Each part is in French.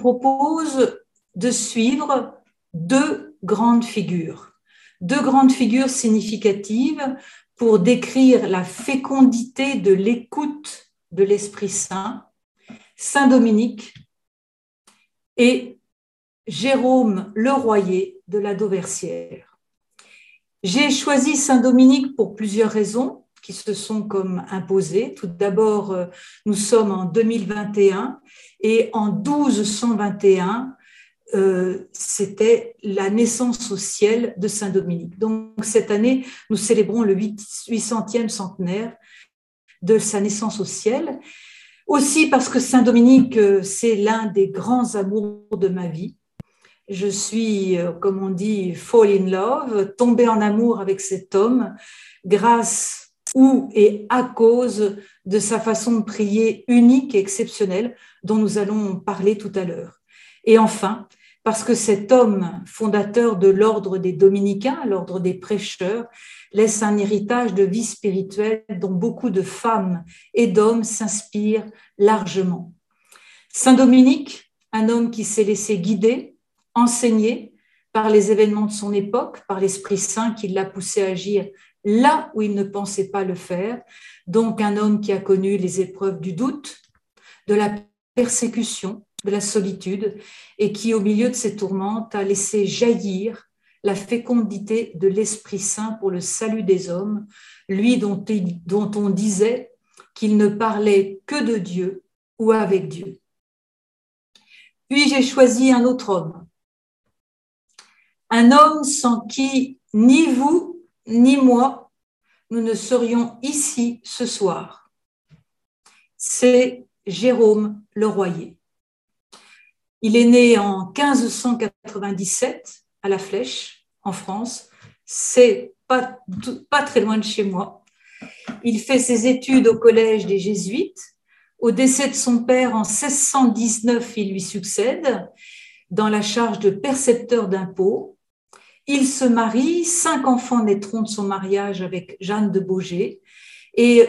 propose de suivre deux grandes figures, deux grandes figures significatives pour décrire la fécondité de l'écoute de l'Esprit Saint, Saint Dominique et Jérôme Leroyer de la Dauversière. J'ai choisi Saint Dominique pour plusieurs raisons qui se sont comme imposées. Tout d'abord, euh, nous sommes en 2021 et en 1221, euh, c'était la naissance au ciel de Saint Dominique. Donc cette année, nous célébrons le 800e centenaire de sa naissance au ciel. Aussi parce que Saint Dominique, euh, c'est l'un des grands amours de ma vie. Je suis, euh, comme on dit, fall in love, tombée en amour avec cet homme grâce ou et à cause de sa façon de prier unique et exceptionnelle dont nous allons parler tout à l'heure. Et enfin, parce que cet homme fondateur de l'ordre des dominicains, l'ordre des prêcheurs, laisse un héritage de vie spirituelle dont beaucoup de femmes et d'hommes s'inspirent largement. Saint Dominique, un homme qui s'est laissé guider, enseigner par les événements de son époque, par l'Esprit Saint qui l'a poussé à agir là où il ne pensait pas le faire, donc un homme qui a connu les épreuves du doute, de la persécution, de la solitude, et qui, au milieu de ces tourmentes, a laissé jaillir la fécondité de l'Esprit Saint pour le salut des hommes, lui dont, dont on disait qu'il ne parlait que de Dieu ou avec Dieu. Puis j'ai choisi un autre homme, un homme sans qui ni vous ni moi nous ne serions ici ce soir. C'est Jérôme Leroyer. Il est né en 1597 à La Flèche, en France. C'est pas, pas très loin de chez moi. Il fait ses études au collège des Jésuites. Au décès de son père en 1619, il lui succède dans la charge de percepteur d'impôts. Il se marie, cinq enfants naîtront de son mariage avec Jeanne de Beaugé. Et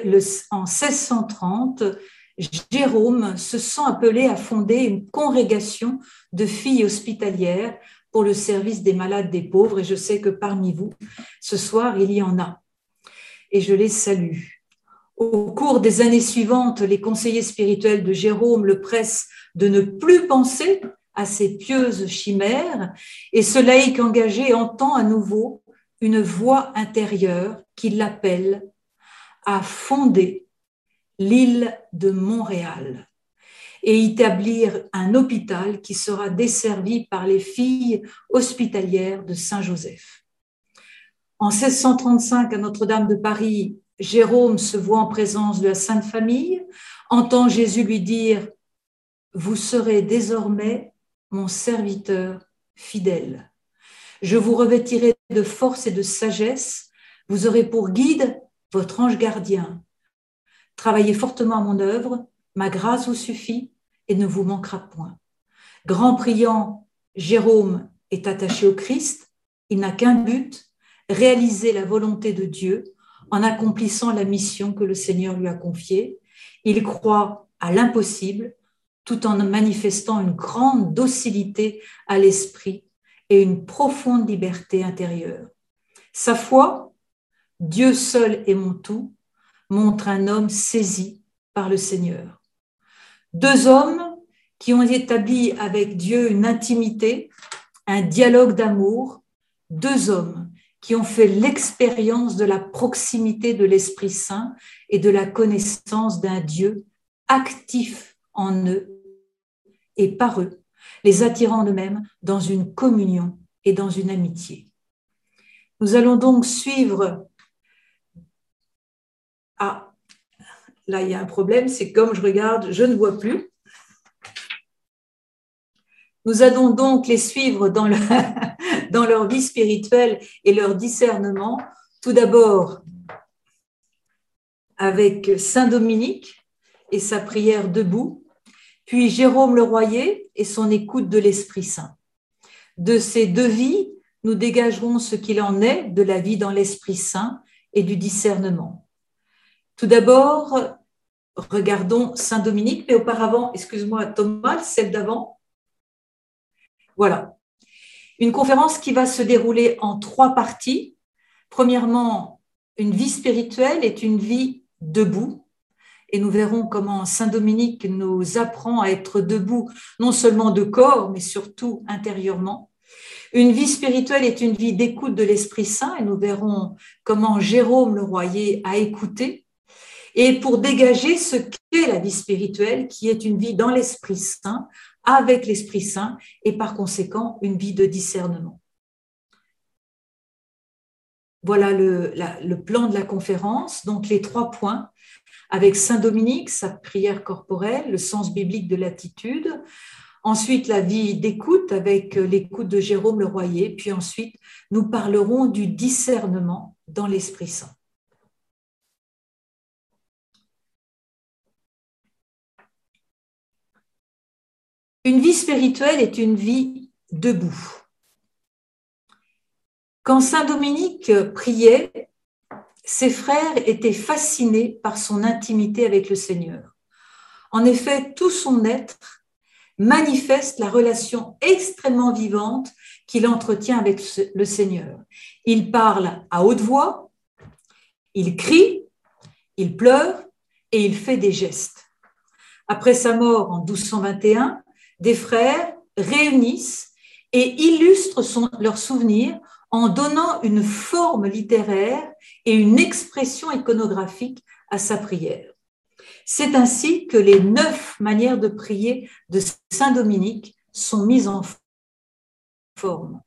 en 1630, Jérôme se sent appelé à fonder une congrégation de filles hospitalières pour le service des malades des pauvres. Et je sais que parmi vous, ce soir, il y en a. Et je les salue. Au cours des années suivantes, les conseillers spirituels de Jérôme le pressent de ne plus penser à ces pieuses chimères, et ce laïc engagé entend à nouveau une voix intérieure qui l'appelle à fonder l'île de Montréal et établir un hôpital qui sera desservi par les filles hospitalières de Saint-Joseph. En 1635, à Notre-Dame de Paris, Jérôme se voit en présence de la Sainte Famille, entend Jésus lui dire, Vous serez désormais mon serviteur fidèle. Je vous revêtirai de force et de sagesse, vous aurez pour guide votre ange gardien Travaillez fortement à mon œuvre, ma grâce vous suffit et ne vous manquera point. Grand priant, Jérôme est attaché au Christ, il n'a qu'un but, réaliser la volonté de Dieu en accomplissant la mission que le Seigneur lui a confiée. Il croit à l'impossible tout en manifestant une grande docilité à l'esprit et une profonde liberté intérieure. Sa foi, Dieu seul est mon tout, montre un homme saisi par le Seigneur. Deux hommes qui ont établi avec Dieu une intimité, un dialogue d'amour, deux hommes qui ont fait l'expérience de la proximité de l'Esprit Saint et de la connaissance d'un Dieu actif en eux et par eux, les attirant eux-mêmes dans une communion et dans une amitié. Nous allons donc suivre là, il y a un problème, c'est comme je regarde, je ne vois plus. Nous allons donc les suivre dans, leur vie spirituelle et leur discernement. Tout d'abord, avec Saint Dominique et sa prière debout, puis Jérôme le Royer et son écoute de l'Esprit Saint. De ces deux vies, nous dégagerons ce qu'il en est de la vie dans l'Esprit Saint et du discernement. Tout d'abord, regardons Saint Dominique, mais auparavant, excuse-moi Thomas, celle d'avant. Voilà. Une conférence qui va se dérouler en trois parties. Premièrement, une vie spirituelle est une vie debout. Et nous verrons comment Saint Dominique nous apprend à être debout, non seulement de corps, mais surtout intérieurement. Une vie spirituelle est une vie d'écoute de l'Esprit Saint et nous verrons comment Jérôme le Royer a écouté. Et pour dégager ce qu'est la vie spirituelle, qui est une vie dans l'Esprit Saint, avec l'Esprit Saint, et par conséquent une vie de discernement. Voilà le, plan de la conférence, donc les trois points, avec Saint Dominique, sa prière corporelle, le sens biblique de l'attitude, Ensuite, la vie d'écoute avec euh, l'écoute de Jérôme le Royer. Puis ensuite, nous parlerons du discernement dans l'Esprit Saint. Une vie spirituelle est une vie debout. Quand Saint Dominique priait, ses frères étaient fascinés par son intimité avec le Seigneur. En effet, tout son être manifeste la relation extrêmement vivante qu'il entretient avec le Seigneur. Il parle à haute voix, il crie, il pleure et il fait des gestes. Après sa mort en 1221, des frères réunissent et illustrent leurs souvenirs en donnant une forme littéraire et une expression iconographique à sa prière. C'est ainsi que les neuf manières de prier de Saint Dominique sont mises en forme.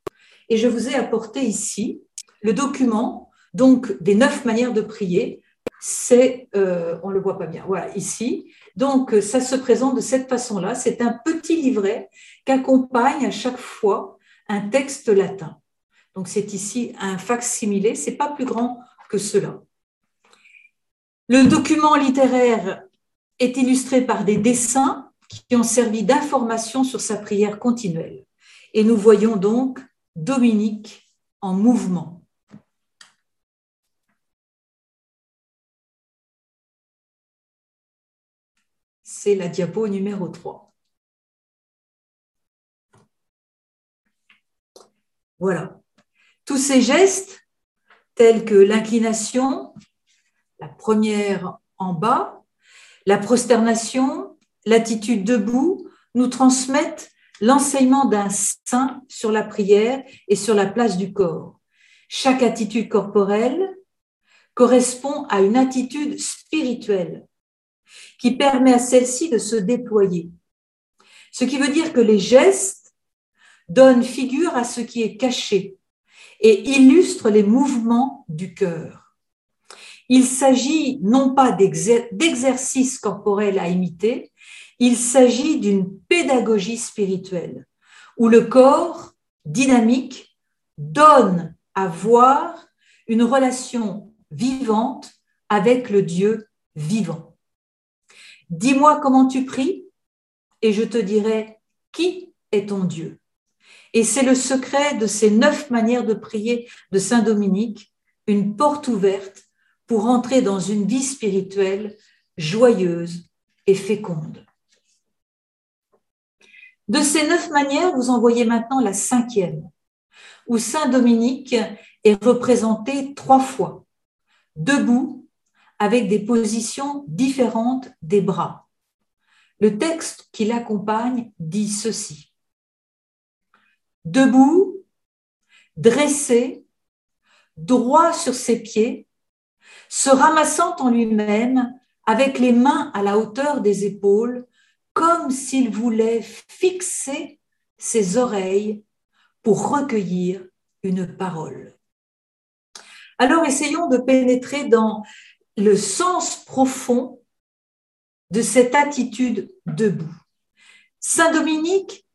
Et je vous ai apporté ici le document donc des neuf manières de prier. C'est, euh, on le voit pas bien, voilà ici. Donc ça se présente de cette façon-là. C'est un petit livret qu'accompagne à chaque fois un texte latin. Donc c'est ici un facsimilé. C'est pas plus grand que cela. Le document littéraire est illustré par des dessins qui ont servi d'information sur sa prière continuelle. Et nous voyons donc Dominique en mouvement. C'est la diapo numéro 3. Voilà. Tous ces gestes, tels que l'inclination, la première en bas, la prosternation, l'attitude debout, nous transmettent l'enseignement d'un saint sur la prière et sur la place du corps. Chaque attitude corporelle correspond à une attitude spirituelle qui permet à celle-ci de se déployer. Ce qui veut dire que les gestes donnent figure à ce qui est caché et illustrent les mouvements du cœur. Il s'agit non pas d'exercices corporels à imiter, il s'agit d'une pédagogie spirituelle où le corps dynamique donne à voir une relation vivante avec le Dieu vivant. Dis-moi comment tu pries et je te dirai qui est ton Dieu. Et c'est le secret de ces neuf manières de prier de Saint Dominique, une porte ouverte pour entrer dans une vie spirituelle joyeuse et féconde. De ces neuf manières, vous en voyez maintenant la cinquième, où Saint Dominique est représenté trois fois, debout, avec des positions différentes des bras. Le texte qui l'accompagne dit ceci. Debout, dressé, droit sur ses pieds, se ramassant en lui-même avec les mains à la hauteur des épaules, comme s'il voulait fixer ses oreilles pour recueillir une parole. Alors essayons de pénétrer dans le sens profond de cette attitude debout. Saint Dominique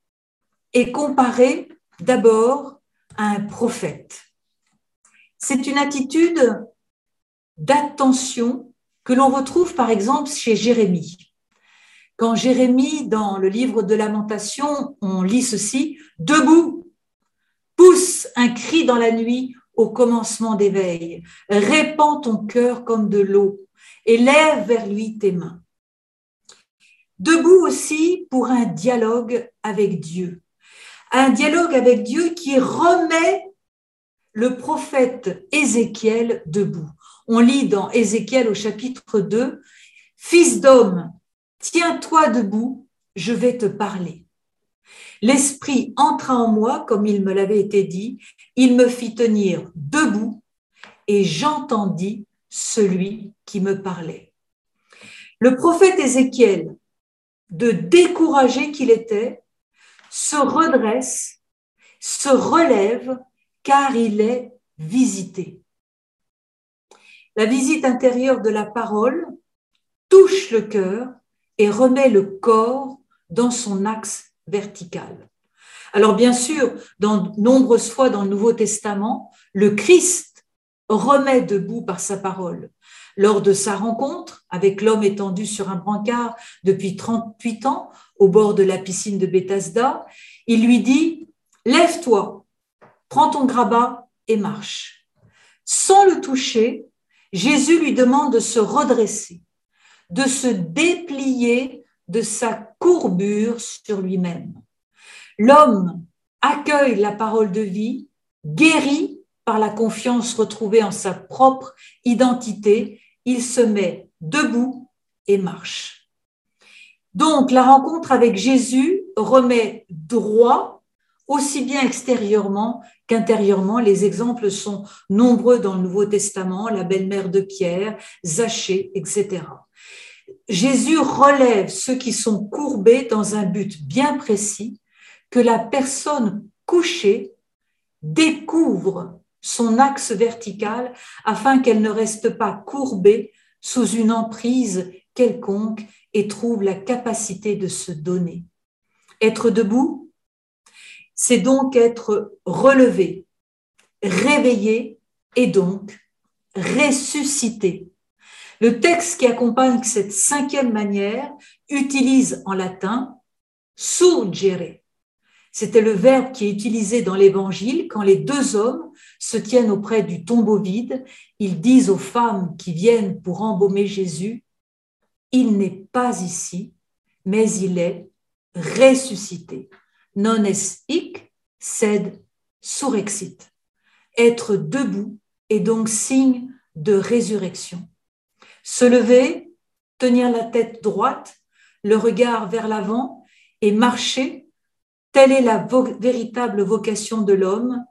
est comparé d'abord à un prophète. C'est une attitude d'attention que l'on retrouve par exemple chez Jérémie. Quand Jérémie, dans le livre de Lamentation, on lit ceci, Debout, pousse un cri dans la nuit au commencement d'éveil, répands ton cœur comme de l'eau et lève vers lui tes mains. Debout aussi pour un dialogue avec Dieu, un dialogue avec Dieu qui remet le prophète Ézéchiel debout. On lit dans Ézéchiel au chapitre 2, Fils d'homme, tiens-toi debout, je vais te parler. L'Esprit entra en moi, comme il me l'avait été dit, il me fit tenir debout, et j'entendis celui qui me parlait. Le prophète Ézéchiel, de découragé qu'il était, se redresse, se relève, car il est visité. La visite intérieure de la parole touche le cœur et remet le corps dans son axe verticale. Alors bien sûr, dans nombreuses fois dans le Nouveau Testament, le Christ remet debout par sa parole. Lors de sa rencontre avec l'homme étendu sur un brancard depuis 38 ans au bord de la piscine de Bethesda, il lui dit Lève-toi, prends ton grabat et marche. Sans le toucher, Jésus lui demande de se redresser, de se déplier de sa courbure sur lui-même. L'homme accueille la parole de vie, guéri par la confiance retrouvée en sa propre identité, il se met debout et marche. Donc la rencontre avec Jésus remet droit aussi bien extérieurement qu'intérieurement. Les exemples sont nombreux dans le Nouveau Testament, la belle-mère de Pierre, Zachée, etc. Jésus relève ceux qui sont courbés dans un but bien précis, que la personne couchée découvre son axe vertical afin qu'elle ne reste pas courbée sous une emprise quelconque et trouve la capacité de se donner. Être debout, c'est donc être relevé, réveillé et donc ressuscité. Le texte qui accompagne cette cinquième manière utilise en latin surgere. C'était le verbe qui est utilisé dans l'évangile quand les deux hommes se tiennent auprès du tombeau vide. Ils disent aux femmes qui viennent pour embaumer Jésus, il n'est pas ici, mais il est ressuscité. Non est hic, sed surexit. Être debout est donc signe de résurrection. Se lever, tenir la tête droite, le regard vers l'avant et marcher, telle est la véritable vocation de l'homme.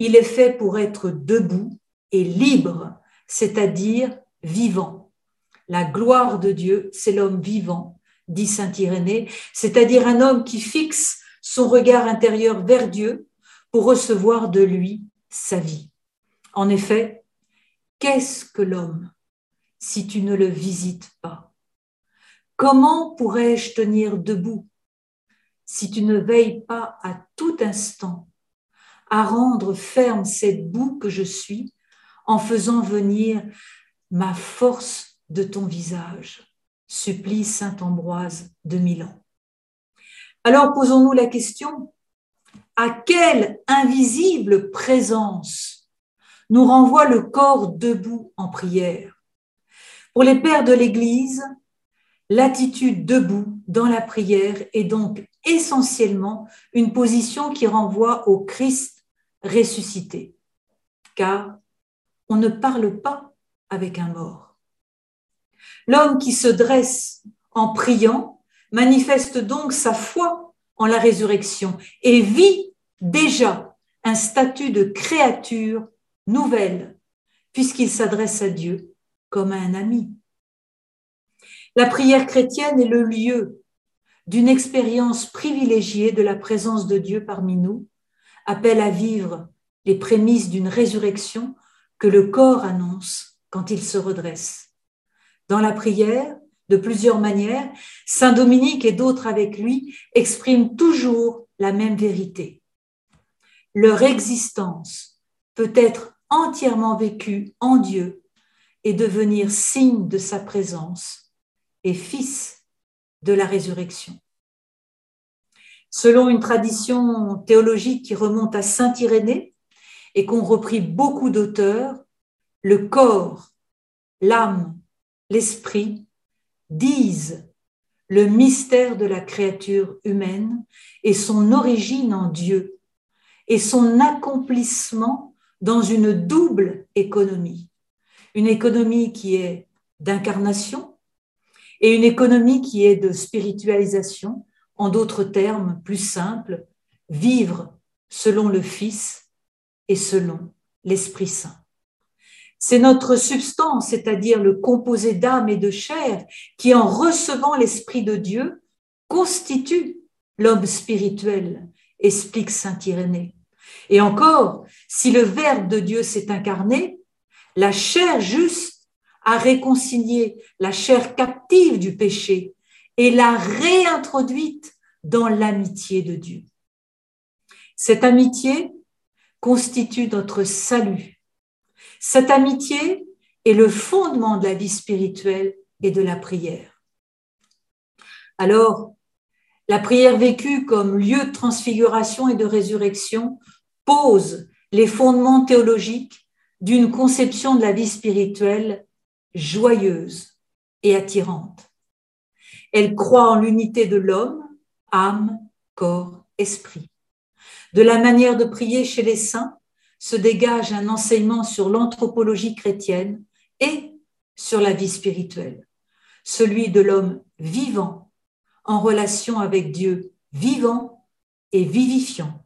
Il est fait pour être debout et libre, c'est-à-dire vivant. La gloire de Dieu, c'est l'homme vivant, dit Saint Irénée, c'est-à-dire un homme qui fixe son regard intérieur vers Dieu pour recevoir de lui sa vie. En effet, qu'est-ce que l'homme? Si tu ne le visites pas. Comment pourrais-je tenir debout si tu ne veilles pas à tout instant à rendre ferme cette boue que je suis en faisant venir ma force de ton visage? Supplie Saint Ambroise de Milan. Alors posons-nous la question, à quelle invisible présence nous renvoie le corps debout en prière? Pour les pères de l'Église, l'attitude debout dans la prière est donc essentiellement une position qui renvoie au Christ ressuscité, car on ne parle pas avec un mort. L'homme qui se dresse en priant manifeste donc sa foi en la résurrection et vit déjà un statut de créature nouvelle, puisqu'il s'adresse à Dieu comme un ami. La prière chrétienne est le lieu d'une expérience privilégiée de la présence de Dieu parmi nous, appelle à vivre les prémices d'une résurrection que le corps annonce quand il se redresse. Dans la prière, de plusieurs manières, Saint Dominique et d'autres avec lui expriment toujours la même vérité. Leur existence peut être entièrement vécue en Dieu et devenir signe de sa présence et fils de la résurrection. Selon une tradition théologique qui remonte à Saint Irénée et qu'ont repris beaucoup d'auteurs, le corps, l'âme, l'esprit disent le mystère de la créature humaine et son origine en Dieu et son accomplissement dans une double économie. Une économie qui est d'incarnation et une économie qui est de spiritualisation, en d'autres termes plus simples, vivre selon le Fils et selon l'Esprit Saint. C'est notre substance, c'est-à-dire le composé d'âme et de chair, qui en recevant l'Esprit de Dieu constitue l'homme spirituel, explique Saint Irénée. Et encore, si le Verbe de Dieu s'est incarné, la chair juste a réconcilié la chair captive du péché et l'a réintroduite dans l'amitié de Dieu. Cette amitié constitue notre salut cette amitié est le fondement de la vie spirituelle et de la prière. Alors, la prière vécue comme lieu de transfiguration et de résurrection pose les fondements théologiques d'une conception de la vie spirituelle joyeuse et attirante. Elle croit en l'unité de l'homme, âme, corps, esprit. De la manière de prier chez les saints, se dégage un enseignement sur l'anthropologie chrétienne et sur la vie spirituelle, celui de l'homme vivant en relation avec Dieu vivant et vivifiant.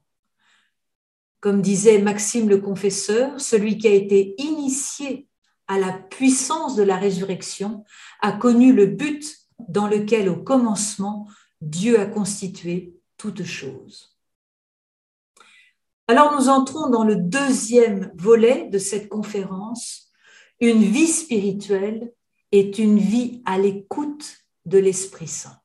Comme disait Maxime le confesseur, celui qui a été initié à la puissance de la résurrection a connu le but dans lequel au commencement Dieu a constitué toutes choses. Alors nous entrons dans le deuxième volet de cette conférence. Une vie spirituelle est une vie à l'écoute de l'Esprit Saint.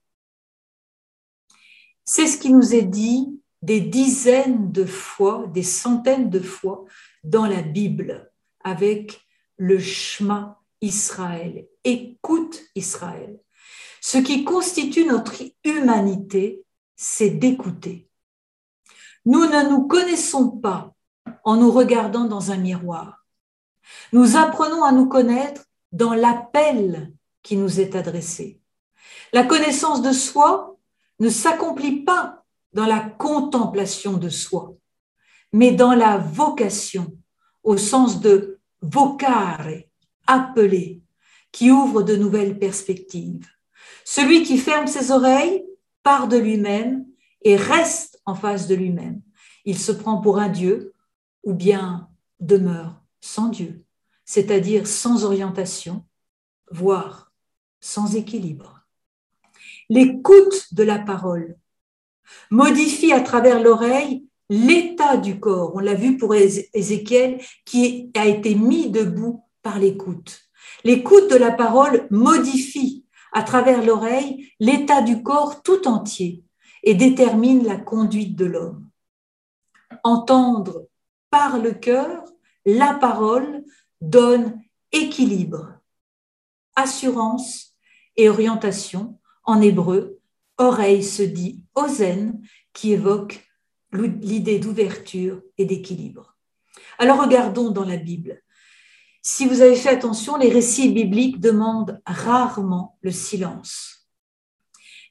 C'est ce qui nous est dit des dizaines de fois, des centaines de fois dans la Bible avec le Shema Israël. Écoute Israël. Ce qui constitue notre humanité, c'est d'écouter. Nous ne nous connaissons pas en nous regardant dans un miroir. Nous apprenons à nous connaître dans l'appel qui nous est adressé. La connaissance de soi ne s'accomplit pas dans la contemplation de soi, mais dans la vocation, au sens de vocare, appeler, qui ouvre de nouvelles perspectives. Celui qui ferme ses oreilles part de lui-même et reste en face de lui-même. Il se prend pour un Dieu ou bien demeure sans Dieu, c'est-à-dire sans orientation, voire sans équilibre. L'écoute de la parole modifie à travers l'oreille l'état du corps. On l'a vu pour Ézéchiel qui a été mis debout par l'écoute. L'écoute de la parole modifie à travers l'oreille l'état du corps tout entier et détermine la conduite de l'homme. Entendre par le cœur, la parole donne équilibre, assurance et orientation. En hébreu, oreille se dit ozen, qui évoque l'idée d'ouverture et d'équilibre. Alors regardons dans la Bible. Si vous avez fait attention, les récits bibliques demandent rarement le silence.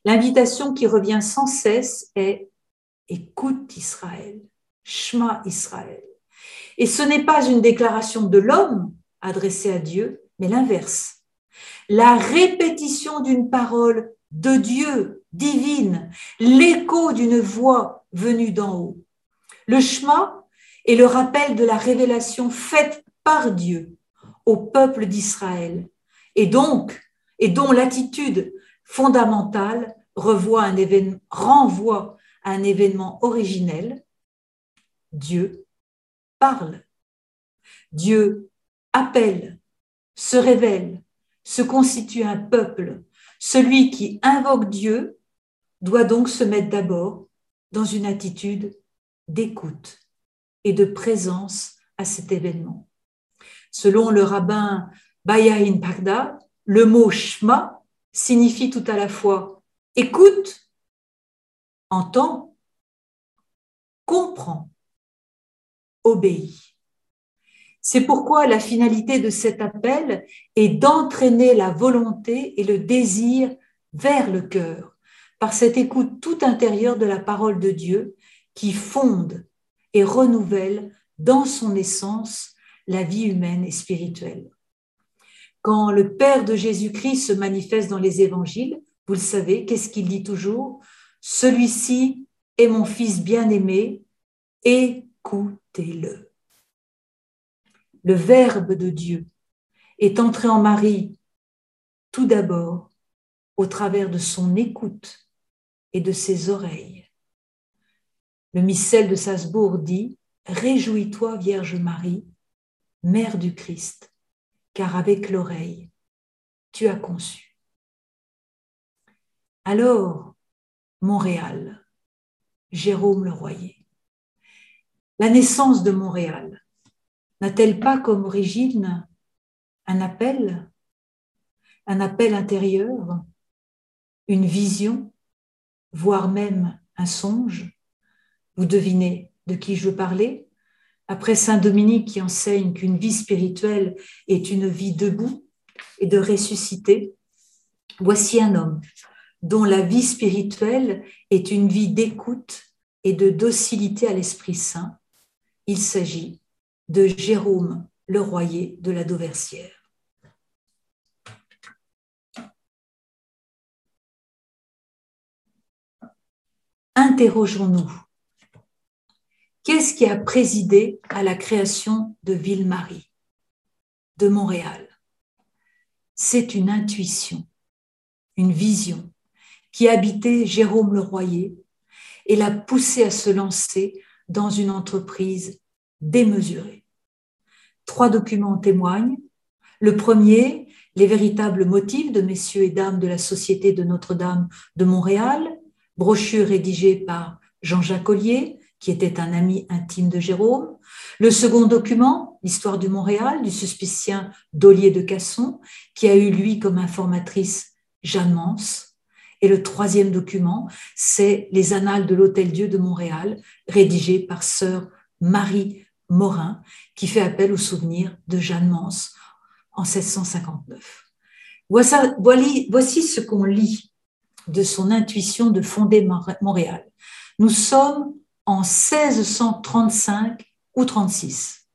L'invitation qui revient sans cesse est écoute Israël, Shema Israël. Et ce n'est pas une déclaration de l'homme adressée à Dieu, mais l'inverse. La répétition d'une parole de Dieu divine, l'écho d'une voix venue d'en haut. Le Shema est le rappel de la révélation faite par Dieu au peuple d'Israël et donc et dont l'attitude fondamentale revoit un événement, renvoie à un événement originel, Dieu parle. Dieu appelle, se révèle, se constitue un peuple. Celui qui invoque Dieu doit donc se mettre d'abord dans une attitude d'écoute et de présence à cet événement. Selon le rabbin Bayahin Pagda, le mot Shma signifie tout à la fois écoute, entends, comprends, obéis. C'est pourquoi la finalité de cet appel est d'entraîner la volonté et le désir vers le cœur, par cette écoute tout intérieure de la parole de Dieu qui fonde et renouvelle dans son essence la vie humaine et spirituelle. Quand le Père de Jésus-Christ se manifeste dans les évangiles, vous le savez, qu'est-ce qu'il dit toujours? Celui-ci est mon Fils bien-aimé, écoutez-le. Le Verbe de Dieu est entré en Marie tout d'abord au travers de son écoute et de ses oreilles. Le missel de Salzbourg dit Réjouis-toi, Vierge Marie, Mère du Christ, car avec l'oreille, tu as conçu. Alors, Montréal, Jérôme Le Royer. La naissance de Montréal n'a-t-elle pas comme origine un appel, un appel intérieur, une vision, voire même un songe Vous devinez de qui je veux parler? Après Saint Dominique qui enseigne qu'une vie spirituelle est une vie debout et de ressusciter, voici un homme dont la vie spirituelle est une vie d'écoute et de docilité à l'Esprit Saint. Il s'agit de Jérôme le Royer de la Dauversière. Interrogeons-nous. Qu'est-ce qui a présidé à la création de Ville-Marie, de Montréal? C'est une intuition, une vision qui habitait Jérôme Le Royer et l'a poussé à se lancer dans une entreprise démesurée. Trois documents témoignent. Le premier, les véritables motifs de messieurs et dames de la Société de Notre-Dame de Montréal, brochure rédigée par Jean-Jacques Ollier, qui était un ami intime de Jérôme. Le second document, l'histoire du Montréal, du suspicien d'Ollier de Casson, qui a eu lui comme informatrice Jeanne Mance. Et le troisième document, c'est les Annales de l'Hôtel-Dieu de Montréal, rédigé par sœur Marie Morin, qui fait appel au souvenir de Jeanne Mance en 1659. Voici, ce qu'on lit de son intuition de fonder Montréal. Nous sommes en 1635 ou 36.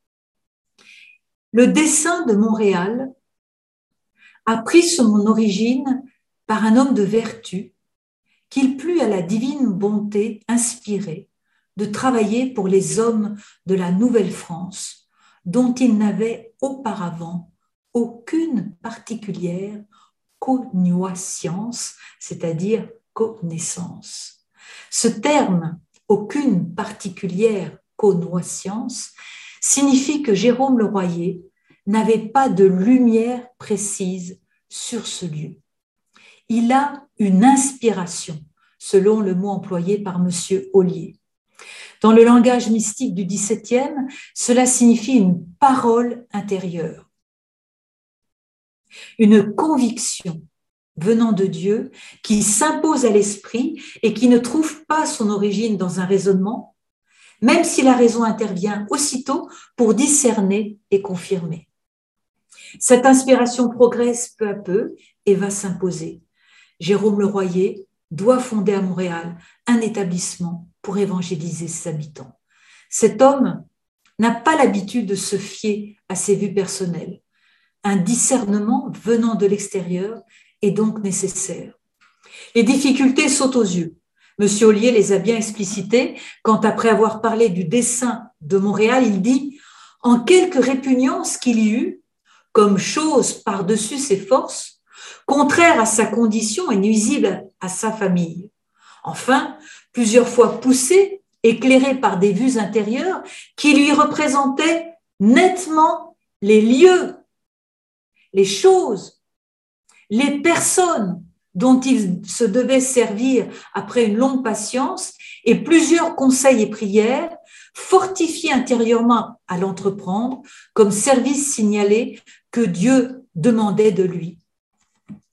Le dessin de Montréal a pris son origine par un homme de vertu qu'il plut à la divine bonté inspirée de travailler pour les hommes de la Nouvelle-France dont il n'avait auparavant aucune particulière c'est-à-dire connaissance. Ce terme, aucune particulière cognoscience, signifie que Jérôme le Royer n'avait pas de lumière précise sur ce lieu. Il a une inspiration, selon le mot employé par M. Ollier. Dans le langage mystique du XVIIe, cela signifie une parole intérieure, une conviction venant de Dieu qui s'impose à l'esprit et qui ne trouve pas son origine dans un raisonnement, même si la raison intervient aussitôt pour discerner et confirmer. Cette inspiration progresse peu à peu et va s'imposer. Jérôme Le Royer doit fonder à Montréal un établissement pour évangéliser ses habitants. Cet homme n'a pas l'habitude de se fier à ses vues personnelles. Un discernement venant de l'extérieur est donc nécessaire. Les difficultés sautent aux yeux. Monsieur Ollier les a bien explicitées quand, après avoir parlé du dessin de Montréal, il dit En quelque répugnance qu'il y eut, comme chose par-dessus ses forces, contraire à sa condition et nuisible à sa famille. Enfin, plusieurs fois poussé, éclairé par des vues intérieures qui lui représentaient nettement les lieux, les choses, les personnes dont il se devait servir après une longue patience et plusieurs conseils et prières, fortifiés intérieurement à l'entreprendre comme service signalé que Dieu demandait de lui,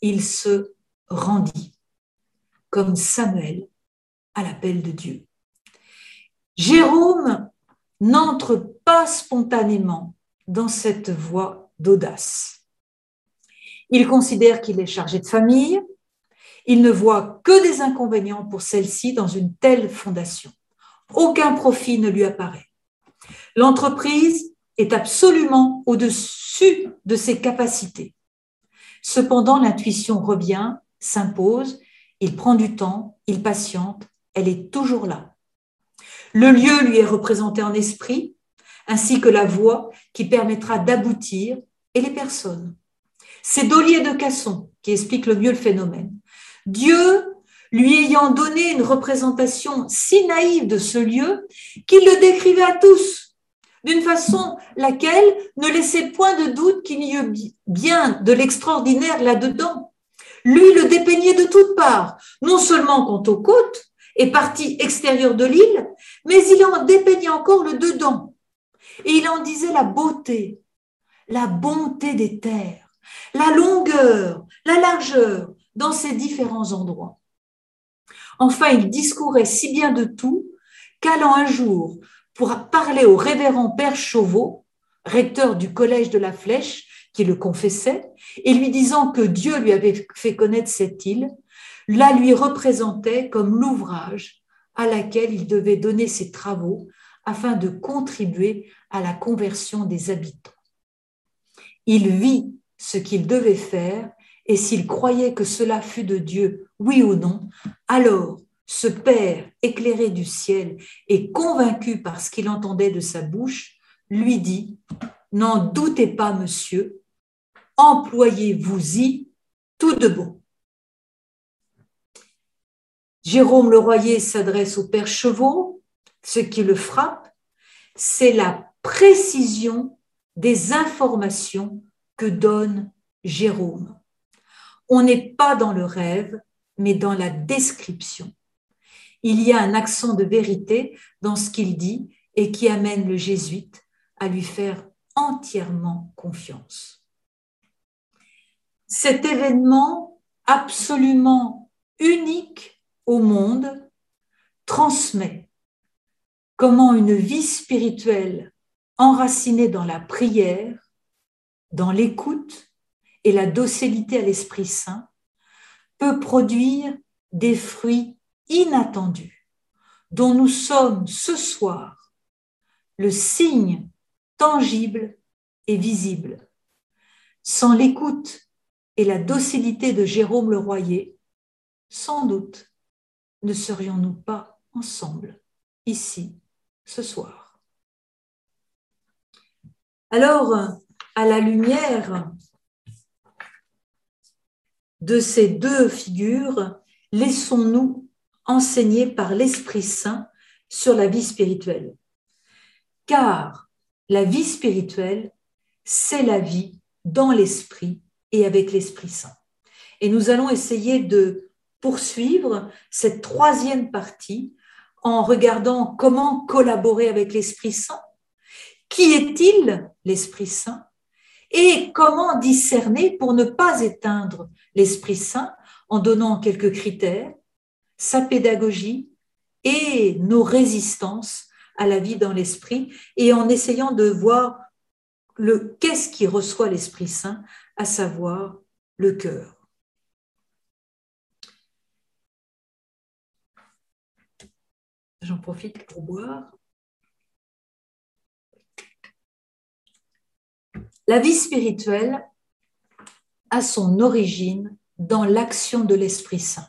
il se rendit, comme Samuel à l'appel de Dieu. Jérôme n'entre pas spontanément dans cette voie d'audace. Il considère qu'il est chargé de famille, il ne voit que des inconvénients pour celle-ci dans une telle fondation. Aucun profit ne lui apparaît. L'entreprise est absolument au-dessus de ses capacités. Cependant, l'intuition revient, s'impose, il prend du temps, il patiente, elle est toujours là. Le lieu lui est représenté en esprit, ainsi que la voie qui permettra d'aboutir et les personnes. C'est Dollier de Casson qui explique le mieux le phénomène. Dieu lui ayant donné une représentation si naïve de ce lieu qu'il le décrivait à tous, d'une façon laquelle ne laissait point de doute qu'il y eût bien de l'extraordinaire là-dedans. Lui le dépeignait de toutes parts, non seulement quant aux côtes et parties extérieures de l'île, mais il en dépeignait encore le dedans. Et il en disait la beauté, la bonté des terres, la longueur, la largeur, dans ces différents endroits. Enfin, il discourait si bien de tout qu'allant un jour pour parler au révérend Père Chauveau, recteur du collège de la Flèche, qui le confessait, et lui disant que Dieu lui avait fait connaître cette île, la lui représentait comme l'ouvrage à laquelle il devait donner ses travaux afin de contribuer à la conversion des habitants. Il vit ce qu'il devait faire et s'il croyait que cela fût de Dieu, oui ou non, alors ce Père éclairé du ciel et convaincu par ce qu'il entendait de sa bouche, lui dit, N'en doutez pas, monsieur, employez-vous-y tout de bon. Jérôme le Royer s'adresse au Père Chevaux. Ce qui le frappe, c'est la précision des informations que donne Jérôme on n'est pas dans le rêve, mais dans la description. Il y a un accent de vérité dans ce qu'il dit et qui amène le jésuite à lui faire entièrement confiance. Cet événement absolument unique au monde transmet comment une vie spirituelle enracinée dans la prière, dans l'écoute, et la docilité à l'Esprit Saint peut produire des fruits inattendus dont nous sommes ce soir le signe tangible et visible. Sans l'écoute et la docilité de Jérôme le Royer, sans doute ne serions-nous pas ensemble ici ce soir. Alors, à la lumière de ces deux figures, laissons-nous enseigner par l'Esprit Saint sur la vie spirituelle. Car la vie spirituelle, c'est la vie dans l'Esprit et avec l'Esprit Saint. Et nous allons essayer de poursuivre cette troisième partie en regardant comment collaborer avec l'Esprit Saint. Qui est-il, l'Esprit Saint? Et comment discerner pour ne pas éteindre l'Esprit Saint en donnant quelques critères, sa pédagogie et nos résistances à la vie dans l'esprit et en essayant de voir le qu'est-ce qui reçoit l'Esprit Saint, à savoir le cœur. J'en profite pour boire. La vie spirituelle a son origine dans l'action de l'Esprit Saint,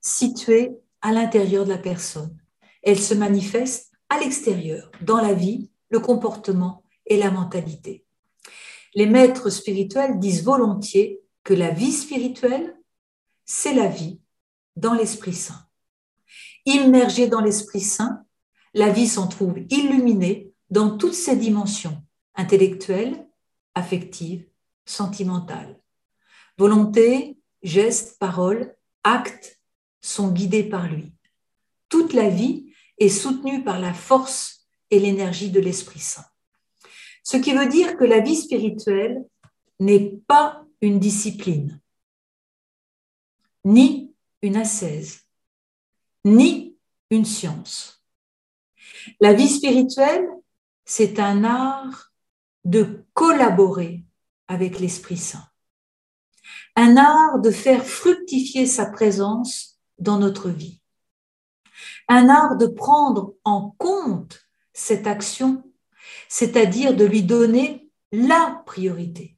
située à l'intérieur de la personne. Elle se manifeste à l'extérieur, dans la vie, le comportement et la mentalité. Les maîtres spirituels disent volontiers que la vie spirituelle, c'est la vie dans l'Esprit Saint. Immergée dans l'Esprit Saint, la vie s'en trouve illuminée dans toutes ses dimensions, intellectuelles, affectives, sentimentale. Volonté, geste, parole, acte sont guidés par lui. Toute la vie est soutenue par la force et l'énergie de l'Esprit Saint. Ce qui veut dire que la vie spirituelle n'est pas une discipline, ni une ascèse, ni une science. La vie spirituelle, c'est un art de collaborer avec l'Esprit Saint, un art de faire fructifier sa présence dans notre vie, un art de prendre en compte cette action, c'est-à-dire de lui donner la priorité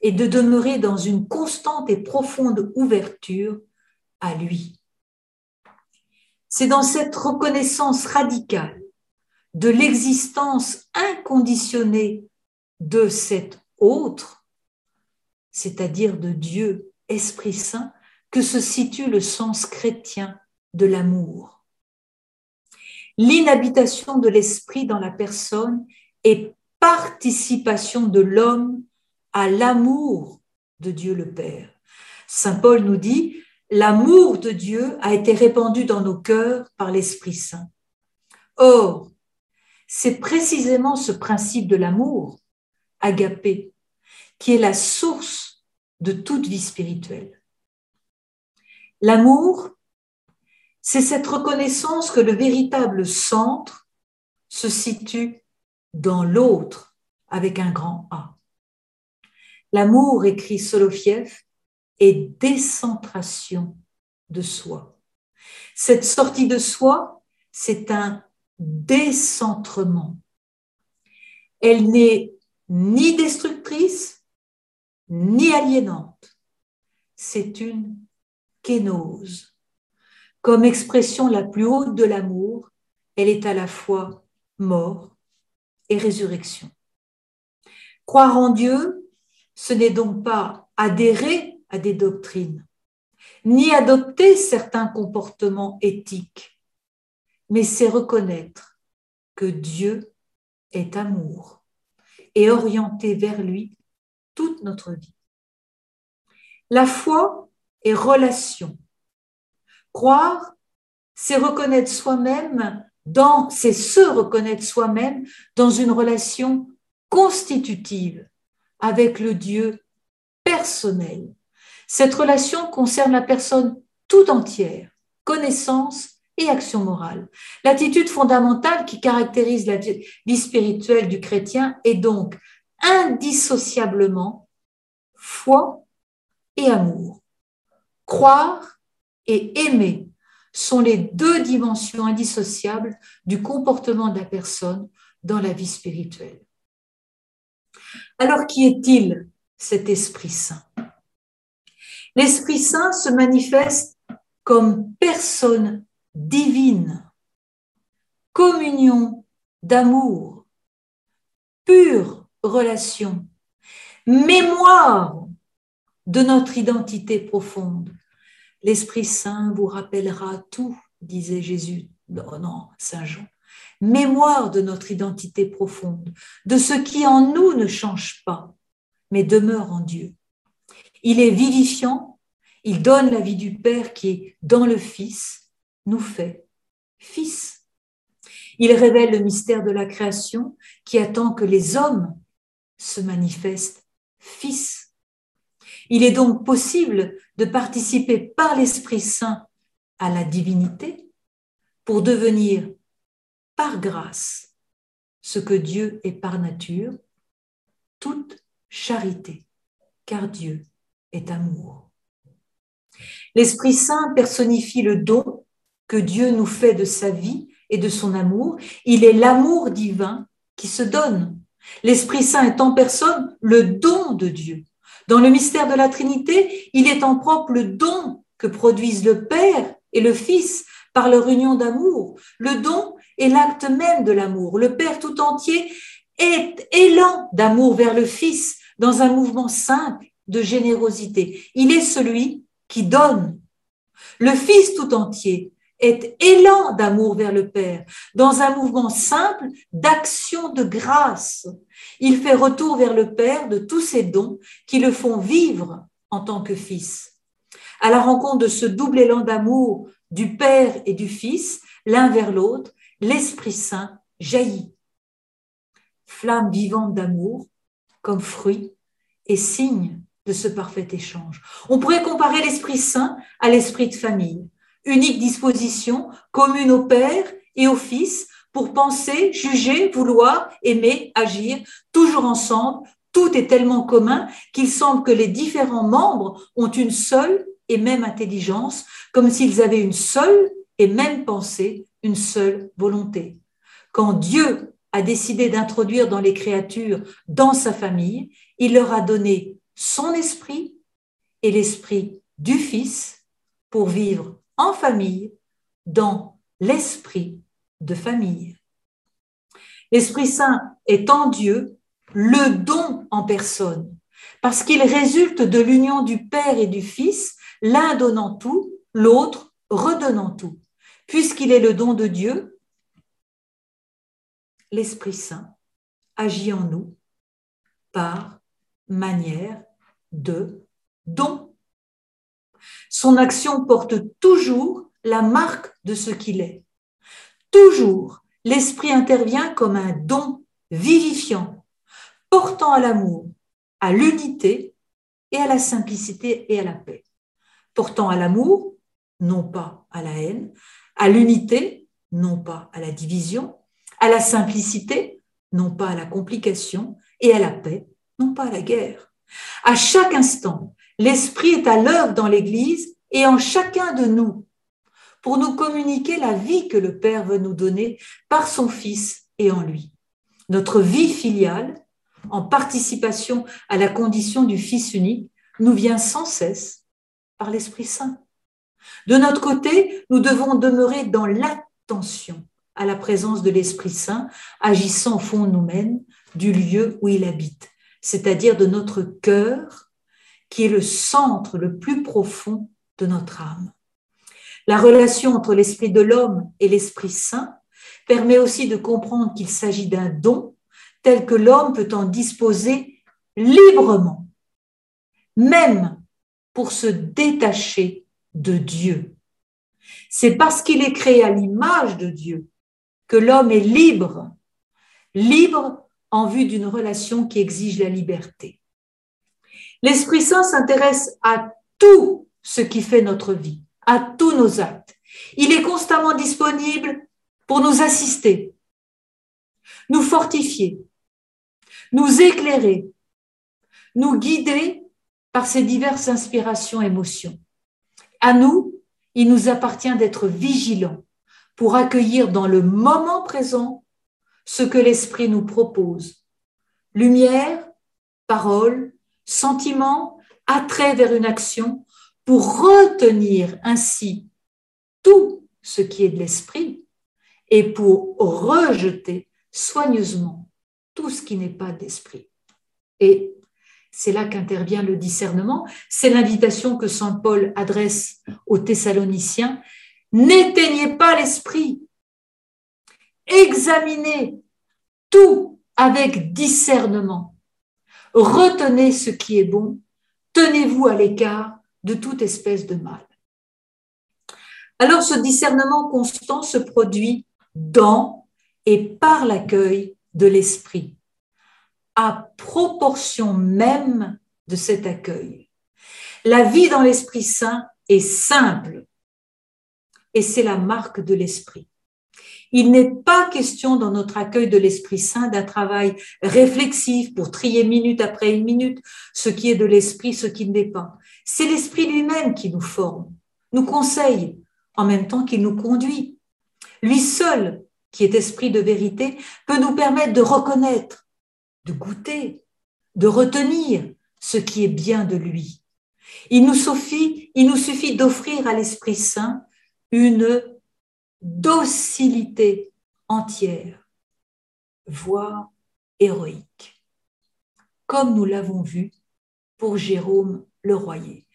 et de demeurer dans une constante et profonde ouverture à lui. C'est dans cette reconnaissance radicale de l'existence inconditionnée de cet autre, c'est-à-dire de Dieu, Esprit Saint, que se situe le sens chrétien de l'amour. L'inhabitation de l'esprit dans la personne est participation de l'homme à l'amour de Dieu le Père. Saint Paul nous dit, l'amour de Dieu a été répandu dans nos cœurs par l'Esprit Saint. Or, c'est précisément ce principe de l'amour, agapé, qui est la source de toute vie spirituelle. L'amour, c'est cette reconnaissance que le véritable centre se situe dans l'autre avec un grand A. L'amour, écrit Solofiev, est décentration de soi. Cette sortie de soi, c'est un décentrement. Elle n'est ni destructrice, ni aliénante. C'est une kénose. Comme expression la plus haute de l'amour, elle est à la fois mort et résurrection. Croire en Dieu, ce n'est donc pas adhérer à des doctrines, ni adopter certains comportements éthiques, mais c'est reconnaître que Dieu est amour et orienter vers lui toute notre vie. La foi est relation. Croire, c'est reconnaître soi-même dans, c'est se reconnaître soi-même dans une relation constitutive avec le Dieu personnel. Cette relation concerne la personne tout entière, connaissance et action morale. L'attitude fondamentale qui caractérise la vie spirituelle du chrétien est donc indissociablement foi et amour. Croire et aimer sont les deux dimensions indissociables du comportement de la personne dans la vie spirituelle. Alors qui est-il cet Esprit Saint? L'Esprit Saint se manifeste comme personne divine, communion d'amour, pure relation, mémoire de notre identité profonde. L'Esprit Saint vous rappellera tout, disait Jésus. Non, non, Saint Jean mémoire de notre identité profonde, de ce qui en nous ne change pas, mais demeure en Dieu. Il est vivifiant, il donne la vie du Père qui est dans le Fils, nous fait fils. Il révèle le mystère de la création qui attend que les hommes se manifestent fils. Il est donc possible de participer par l'Esprit Saint à la divinité pour devenir par grâce ce que Dieu est par nature, toute charité, car Dieu est amour. L'Esprit Saint personnifie le don que Dieu nous fait de sa vie et de son amour. Il est l'amour divin qui se donne. L'Esprit Saint est en personne le don de Dieu. Dans le mystère de la Trinité, il est en propre le don que produisent le Père et le Fils par leur union d'amour. Le don est l'acte même de l'amour. Le Père tout entier est élan d'amour vers le Fils dans un mouvement simple de générosité. Il est celui qui donne. Le Fils tout entier est élan d'amour vers le Père dans un mouvement simple d'action de grâce. Il fait retour vers le Père de tous ses dons qui le font vivre en tant que Fils. À la rencontre de ce double élan d'amour du Père et du Fils, l'un vers l'autre, l'Esprit Saint jaillit. Flamme vivante d'amour comme fruit est signe de ce parfait échange. On pourrait comparer l'Esprit Saint à l'esprit de famille, unique disposition commune au Père et au Fils pour penser, juger, vouloir, aimer, agir, toujours ensemble. Tout est tellement commun qu'il semble que les différents membres ont une seule et même intelligence, comme s'ils avaient une seule et même pensée, une seule volonté. Quand Dieu a décidé d'introduire dans les créatures, dans sa famille, il leur a donné son esprit et l'esprit du Fils pour vivre en famille dans l'esprit de famille. L'Esprit Saint est en Dieu le don en personne, parce qu'il résulte de l'union du Père et du Fils, l'un donnant tout, l'autre redonnant tout. Puisqu'il est le don de Dieu, l'Esprit Saint agit en nous par manière de don. Son action porte toujours la marque de ce qu'il est. Toujours, l'Esprit intervient comme un don vivifiant, portant à l'amour, à l'unité et à la simplicité et à la paix. Portant à l'amour, non pas à la haine, à l'unité, non pas à la division, à la simplicité, non pas à la complication, et à la paix, non pas à la guerre. À chaque instant, l'Esprit est à l'œuvre dans l'Église et en chacun de nous pour nous communiquer la vie que le Père veut nous donner par son Fils et en lui. Notre vie filiale, en participation à la condition du Fils unique, nous vient sans cesse par l'Esprit Saint. De notre côté, nous devons demeurer dans l'attention à la présence de l'Esprit Saint agissant au fond nous-mêmes, du lieu où il habite c'est-à-dire de notre cœur, qui est le centre le plus profond de notre âme. La relation entre l'esprit de l'homme et l'Esprit Saint permet aussi de comprendre qu'il s'agit d'un don tel que l'homme peut en disposer librement, même pour se détacher de Dieu. C'est parce qu'il est créé à l'image de Dieu que l'homme est libre, libre en vue d'une relation qui exige la liberté. L'Esprit Saint s'intéresse à tout ce qui fait notre vie, à tous nos actes. Il est constamment disponible pour nous assister, nous fortifier, nous éclairer, nous guider par ses diverses inspirations, émotions. À nous, il nous appartient d'être vigilants pour accueillir dans le moment présent ce que l'Esprit nous propose. Lumière, parole, sentiment, attrait vers une action pour retenir ainsi tout ce qui est de l'Esprit et pour rejeter soigneusement tout ce qui n'est pas d'esprit. Et c'est là qu'intervient le discernement. C'est l'invitation que Saint Paul adresse aux Thessaloniciens. N'éteignez pas l'esprit, Examinez tout avec discernement. Retenez ce qui est bon. Tenez-vous à l'écart de toute espèce de mal. Alors ce discernement constant se produit dans et par l'accueil de l'esprit, à proportion même de cet accueil. La vie dans l'Esprit Saint est simple et c'est la marque de l'Esprit. Il n'est pas question dans notre accueil de l'Esprit Saint d'un travail réflexif pour trier minute après une minute ce qui est de l'Esprit, ce qui ne l'est pas. C'est l'Esprit lui-même qui nous forme, nous conseille, en même temps qu'il nous conduit. Lui seul, qui est esprit de vérité, peut nous permettre de reconnaître, de goûter, de retenir ce qui est bien de lui. Il nous suffit, il nous suffit d'offrir à l'Esprit Saint une docilité entière, voire héroïque, comme nous l'avons vu pour Jérôme le Royer.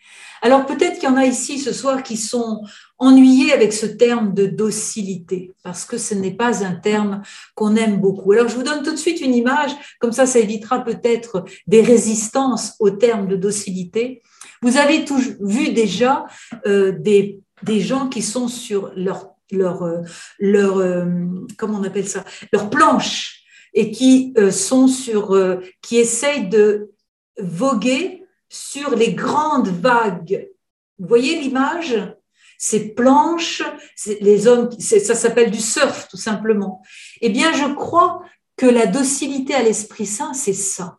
Alors peut-être qu'il y en a ici ce soir qui sont ennuyés avec ce terme de docilité, parce que ce n'est pas un terme qu'on aime beaucoup. Alors je vous donne tout de suite une image, comme ça ça évitera peut-être des résistances au terme de docilité. Vous avez vu déjà euh, des, des gens qui sont sur leur leur, euh, leur euh, comment on appelle ça, leur planche et qui euh, sont sur, qui essayent de voguer sur les grandes vagues. Vous voyez l'image? Ces planches, les hommes, ça s'appelle du surf tout simplement. Eh bien, je crois que la docilité à l'Esprit Saint, c'est ça.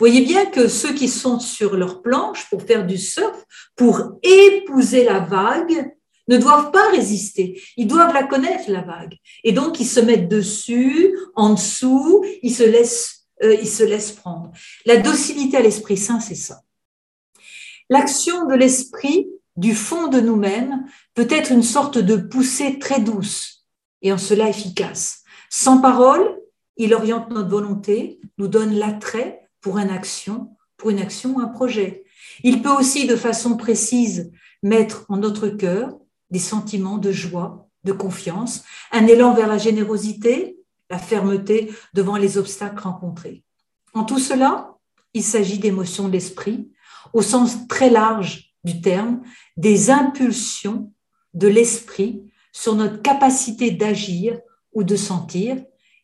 Vous voyez bien que ceux qui sont sur leur planche pour faire du surf, pour épouser la vague, ne doivent pas résister. Ils doivent la connaître, la vague. Et donc, ils se mettent dessus, en dessous, ils se laissent, euh, ils se laissent prendre. La docilité à l'Esprit Saint, c'est ça. L'action de l'Esprit du fond de nous-mêmes peut être une sorte de poussée très douce et en cela efficace. Sans parole, il oriente notre volonté, nous donne l'attrait pour une action, pour une action ou un projet. Il peut aussi, de façon précise, mettre en notre cœur des sentiments de joie, de confiance, un élan vers la générosité, la fermeté devant les obstacles rencontrés. En tout cela, il s'agit d'émotions de l'esprit, au sens très large du terme, des impulsions de l'esprit sur notre capacité d'agir ou de sentir,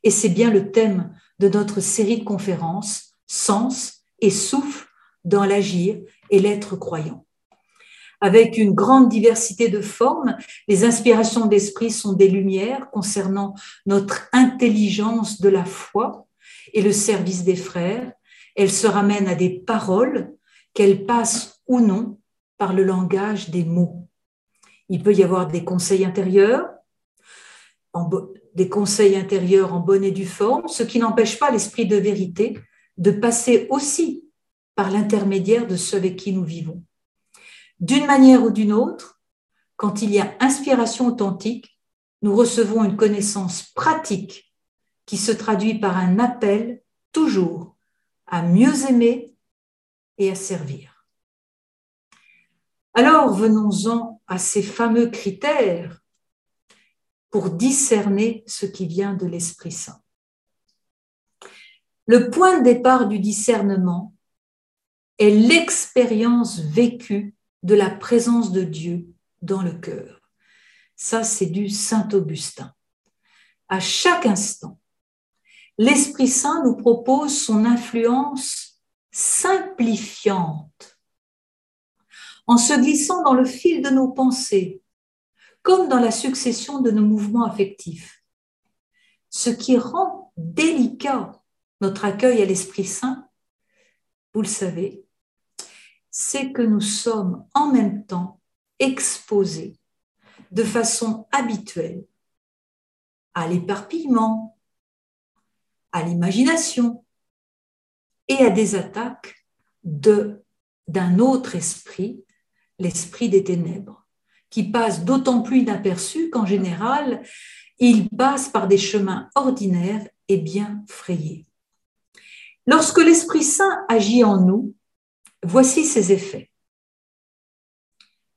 et c'est bien le thème de notre série de conférences, Sens et souffle dans l'agir et l'être croyant. Avec une grande diversité de formes, les inspirations d'esprit sont des lumières concernant notre intelligence de la foi et le service des frères. Elles se ramènent à des paroles, qu'elles passent ou non par le langage des mots. Il peut y avoir des conseils intérieurs, des conseils intérieurs en bonne et due forme, ce qui n'empêche pas l'esprit de vérité de passer aussi par l'intermédiaire de ceux avec qui nous vivons. D'une manière ou d'une autre, quand il y a inspiration authentique, nous recevons une connaissance pratique qui se traduit par un appel toujours à mieux aimer et à servir. Alors venons-en à ces fameux critères pour discerner ce qui vient de l'Esprit Saint. Le point de départ du discernement est l'expérience vécue de la présence de Dieu dans le cœur. Ça, c'est du Saint Augustin. À chaque instant, l'Esprit Saint nous propose son influence simplifiante en se glissant dans le fil de nos pensées, comme dans la succession de nos mouvements affectifs. Ce qui rend délicat notre accueil à l'Esprit Saint, vous le savez, c'est que nous sommes en même temps exposés de façon habituelle à l'éparpillement, à l'imagination et à des attaques d'un autre esprit, l'esprit des ténèbres, qui passe d'autant plus inaperçu qu'en général, il passe par des chemins ordinaires et bien frayés. Lorsque l'Esprit Saint agit en nous, Voici ses effets.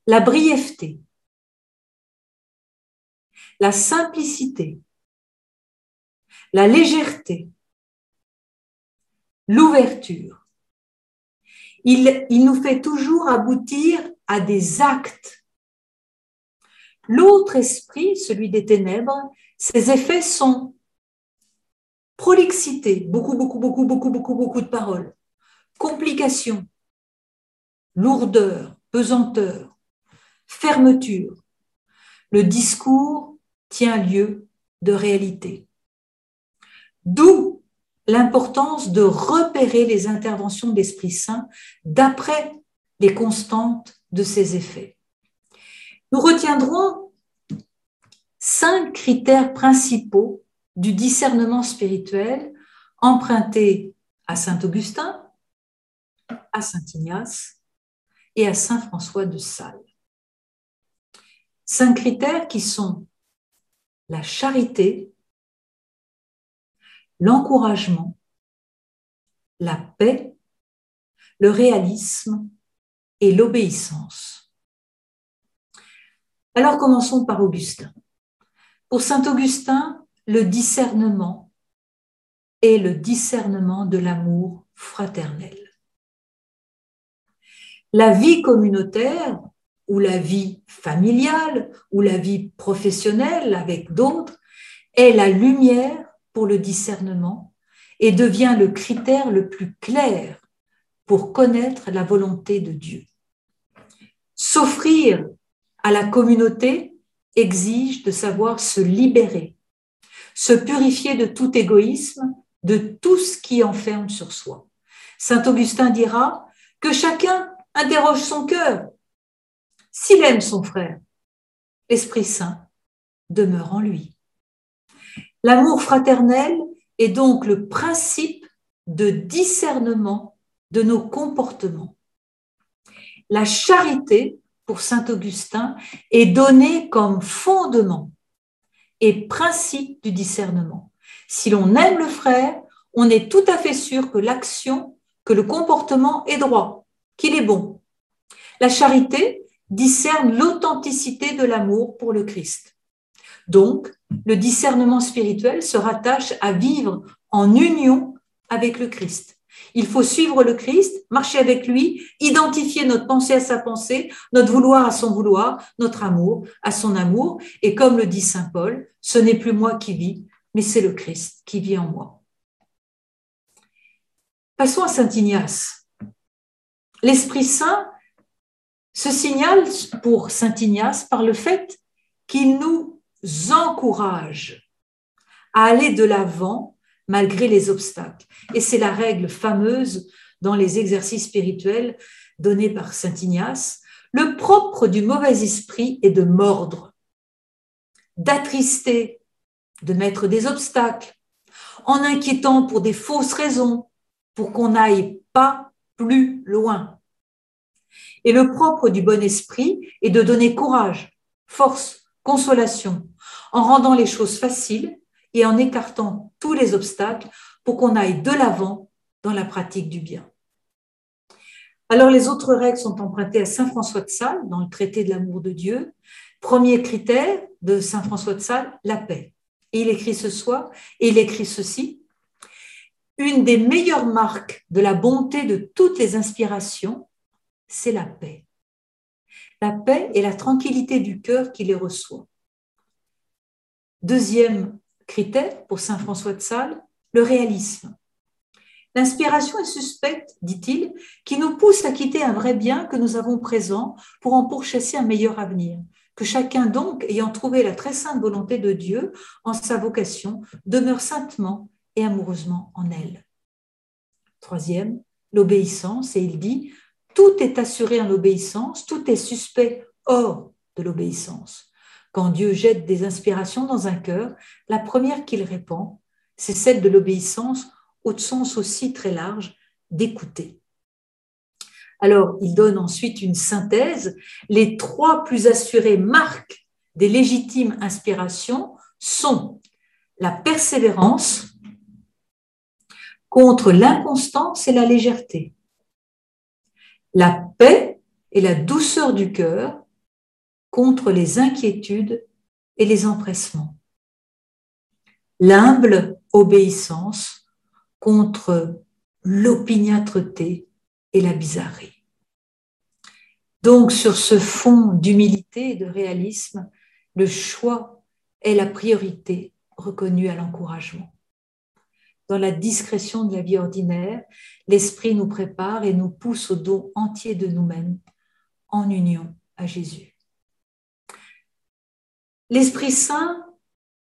La brièveté, la simplicité, la légèreté, l'ouverture. Il, nous fait toujours aboutir à des actes. L'autre esprit, celui des ténèbres, ses effets sont prolixité, beaucoup, beaucoup, beaucoup, beaucoup, beaucoup, beaucoup de paroles, complication, lourdeur, pesanteur, fermeture. Le discours tient lieu de réalité. D'où l'importance de repérer les interventions d'Esprit Saint d'après les constantes de ses effets. Nous retiendrons cinq critères principaux du discernement spirituel empruntés à Saint Augustin, à Saint Ignace à Saint François de Sales. Cinq critères qui sont la charité, l'encouragement, la paix, le réalisme et l'obéissance. Alors commençons par Augustin. Pour Saint Augustin, le discernement est le discernement de l'amour fraternel. La vie communautaire ou la vie familiale ou la vie professionnelle avec d'autres est la lumière pour le discernement et devient le critère le plus clair pour connaître la volonté de Dieu. S'offrir à la communauté exige de savoir se libérer, se purifier de tout égoïsme, de tout ce qui enferme sur soi. Saint Augustin dira que chacun interroge son cœur. S'il aime son frère, l'Esprit Saint demeure en lui. L'amour fraternel est donc le principe de discernement de nos comportements. La charité, pour Saint Augustin, est donnée comme fondement et principe du discernement. Si l'on aime le frère, on est tout à fait sûr que l'action, que le comportement est droit, qu'il est bon. La charité discerne l'authenticité de l'amour pour le Christ. Donc, le discernement spirituel se rattache à vivre en union avec le Christ. Il faut suivre le Christ, marcher avec lui, identifier notre pensée à sa pensée, notre vouloir à son vouloir, notre amour à son amour. Et comme le dit Saint Paul, ce n'est plus moi qui vis, mais c'est le Christ qui vit en moi. Passons à Saint Ignace. L'Esprit Saint se signale pour Saint Ignace par le fait qu'il nous encourage à aller de l'avant malgré les obstacles. Et c'est la règle fameuse dans les exercices spirituels donnés par Saint Ignace. Le propre du mauvais esprit est de mordre, d'attrister, de mettre des obstacles, en inquiétant pour des fausses raisons, pour qu'on n'aille pas plus loin. Et le propre du bon esprit est de donner courage, force, consolation, en rendant les choses faciles et en écartant tous les obstacles pour qu'on aille de l'avant dans la pratique du bien. Alors les autres règles sont empruntées à Saint François de Sales dans le traité de l'amour de Dieu. Premier critère de Saint François de Sales, la paix. Et il écrit ce soir, et il écrit ceci. Une des meilleures marques de la bonté de toutes les inspirations, c'est la paix. La paix et la tranquillité du cœur qui les reçoit. Deuxième critère pour Saint François de Sales, le réalisme. L'inspiration est suspecte, dit-il, qui nous pousse à quitter un vrai bien que nous avons présent pour en pourchasser un meilleur avenir. Que chacun donc, ayant trouvé la très sainte volonté de Dieu en sa vocation, demeure saintement amoureusement en elle. Troisième, l'obéissance, et il dit, tout est assuré en obéissance, tout est suspect hors de l'obéissance. Quand Dieu jette des inspirations dans un cœur, la première qu'il répand, c'est celle de l'obéissance, au sens aussi très large d'écouter. Alors, il donne ensuite une synthèse. Les trois plus assurées marques des légitimes inspirations sont la persévérance contre l'inconstance et la légèreté, la paix et la douceur du cœur contre les inquiétudes et les empressements, l'humble obéissance contre l'opiniâtreté et la bizarrerie. Donc sur ce fond d'humilité et de réalisme, le choix est la priorité reconnue à l'encouragement dans la discrétion de la vie ordinaire, l'Esprit nous prépare et nous pousse au don entier de nous-mêmes en union à Jésus. L'Esprit Saint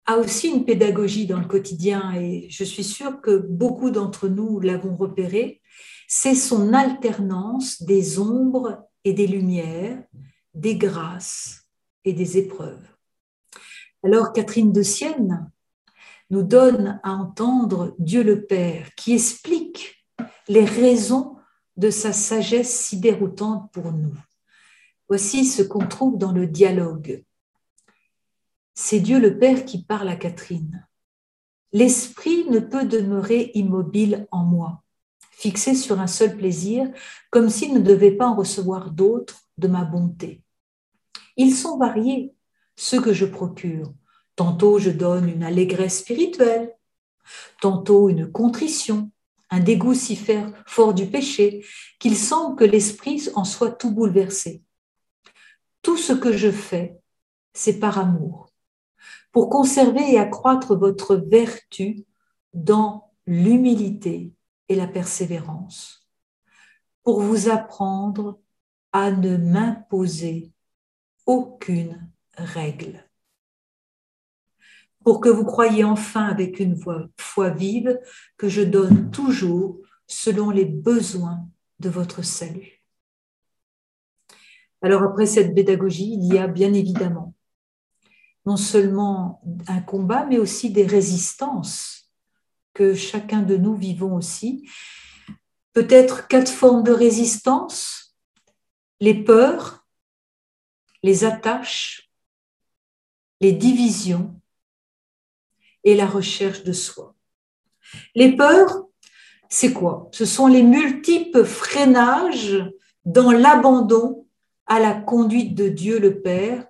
a aussi une pédagogie dans le quotidien et je suis sûre que beaucoup d'entre nous l'avons repéré. C'est son alternance des ombres et des lumières, des grâces et des épreuves. Alors Catherine de Sienne, nous donne à entendre Dieu le Père, qui explique les raisons de sa sagesse si déroutante pour nous. Voici ce qu'on trouve dans le dialogue. C'est Dieu le Père qui parle à Catherine. L'esprit ne peut demeurer immobile en moi, fixé sur un seul plaisir, comme s'il ne devait pas en recevoir d'autres de ma bonté. Ils sont variés, ceux que je procure, Tantôt je donne une allégresse spirituelle, tantôt une contrition, un dégoût si fort du péché qu'il semble que l'esprit en soit tout bouleversé. Tout ce que je fais, c'est par amour, pour conserver et accroître votre vertu dans l'humilité et la persévérance. pour vous apprendre à ne m'imposer aucune règle. Pour que vous croyiez enfin avec une foi vive que je donne toujours selon les besoins de votre salut. Alors après cette pédagogie, il y a bien évidemment non seulement un combat, mais aussi des résistances que chacun de nous vivons aussi. Peut-être quatre formes de résistance, les peurs, les attaches, les divisions et la recherche de soi. Les peurs, c'est quoi? Ce sont les multiples freinages dans l'abandon à la conduite de Dieu le Père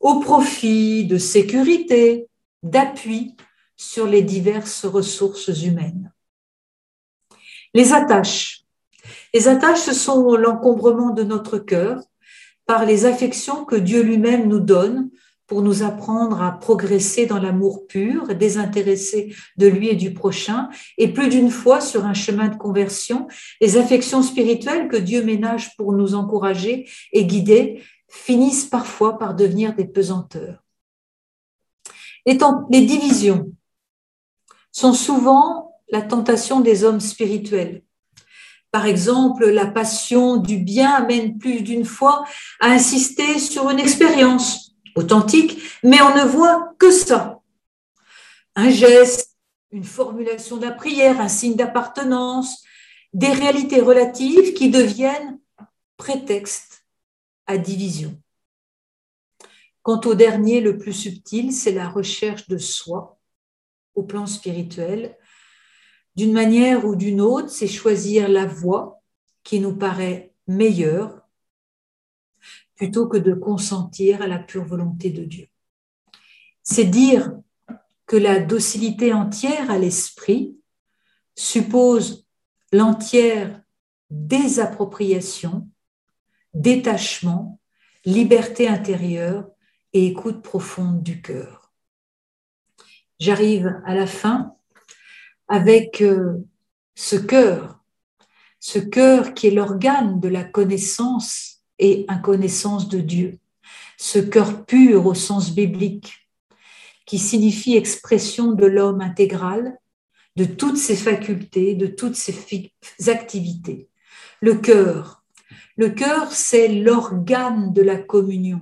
au profit de sécurité, d'appui sur les diverses ressources humaines. Les attaches. Les attaches, ce sont l'encombrement de notre cœur par les affections que Dieu lui-même nous donne pour nous apprendre à progresser dans l'amour pur, désintéressé de lui et du prochain, et plus d'une fois sur un chemin de conversion, les affections spirituelles que Dieu ménage pour nous encourager et guider finissent parfois par devenir des pesanteurs. Les, divisions sont souvent la tentation des hommes spirituels. Par exemple, la passion du bien amène plus d'une fois à insister sur une expérience authentique, mais on ne voit que ça. Un geste, une formulation de la prière, un signe d'appartenance, des réalités relatives qui deviennent prétexte à division. Quant au dernier, le plus subtil, c'est la recherche de soi au plan spirituel. D'une manière ou d'une autre, c'est choisir la voie qui nous paraît meilleure plutôt que de consentir à la pure volonté de Dieu. C'est dire que la docilité entière à l'esprit suppose l'entière désappropriation, détachement, liberté intérieure et écoute profonde du cœur. J'arrive à la fin avec euh, ce cœur, ce cœur qui est l'organe de la connaissance et inconnaissance de Dieu. Ce cœur pur au sens biblique, qui signifie expression de l'homme intégral, de toutes ses facultés, de toutes ses activités. Le cœur. Le cœur, c'est l'organe de la communion,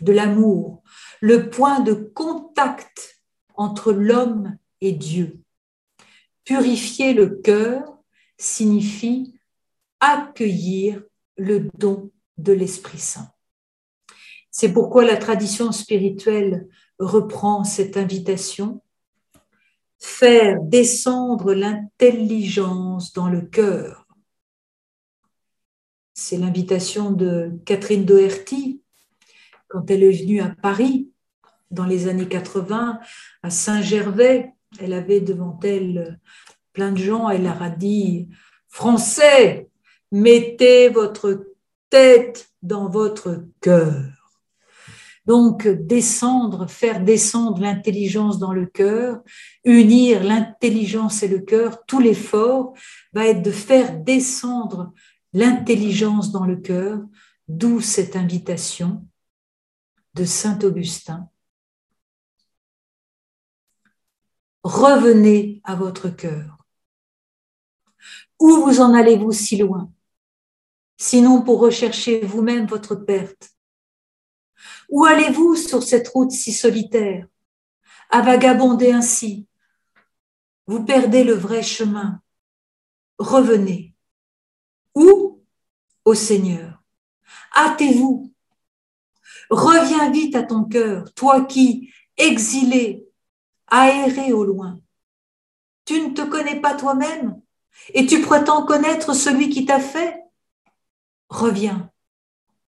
de l'amour, le point de contact entre l'homme et Dieu. Purifier le cœur signifie accueillir le don de l'Esprit Saint. C'est pourquoi la tradition spirituelle reprend cette invitation, faire descendre l'intelligence dans le cœur. C'est l'invitation de Catherine Doherty quand elle est venue à Paris dans les années 80, à Saint-Gervais. Elle avait devant elle plein de gens, elle leur a dit Français, mettez votre tête dans votre cœur. Donc, descendre, faire descendre l'intelligence dans le cœur, unir l'intelligence et le cœur, tout l'effort va être de faire descendre l'intelligence dans le cœur, d'où cette invitation de Saint Augustin. Revenez à votre cœur. Où vous en allez-vous si loin? Sinon pour rechercher vous-même votre perte Où allez-vous sur cette route si solitaire, à vagabonder ainsi Vous perdez le vrai chemin. Revenez. Où? Au Seigneur. Hâtez-vous. Reviens vite à ton cœur, toi qui, exilé, aéré au loin. Tu ne te connais pas toi-même et tu prétends connaître celui qui t'a fait? Reviens,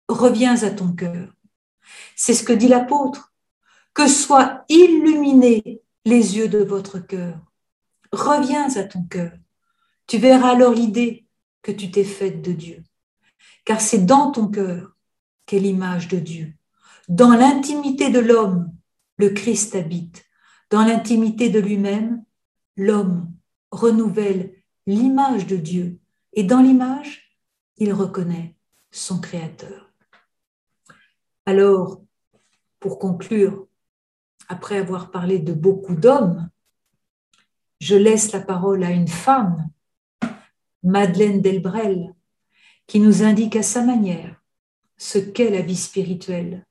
reviens à ton cœur. C'est ce que dit l'apôtre, que soient illuminés les yeux de votre cœur. Reviens à ton cœur. Tu verras alors l'idée que tu t'es faite de Dieu. Car c'est dans ton cœur qu'est l'image de Dieu. Dans l'intimité de l'homme, le Christ habite. Dans l'intimité de lui-même, l'homme renouvelle l'image de Dieu. Et dans l'image, il reconnaît son Créateur. Alors, pour conclure, après avoir parlé de beaucoup d'hommes, je laisse la parole à une femme, Madeleine Delbrel, qui nous indique à sa manière ce qu'est la vie spirituelle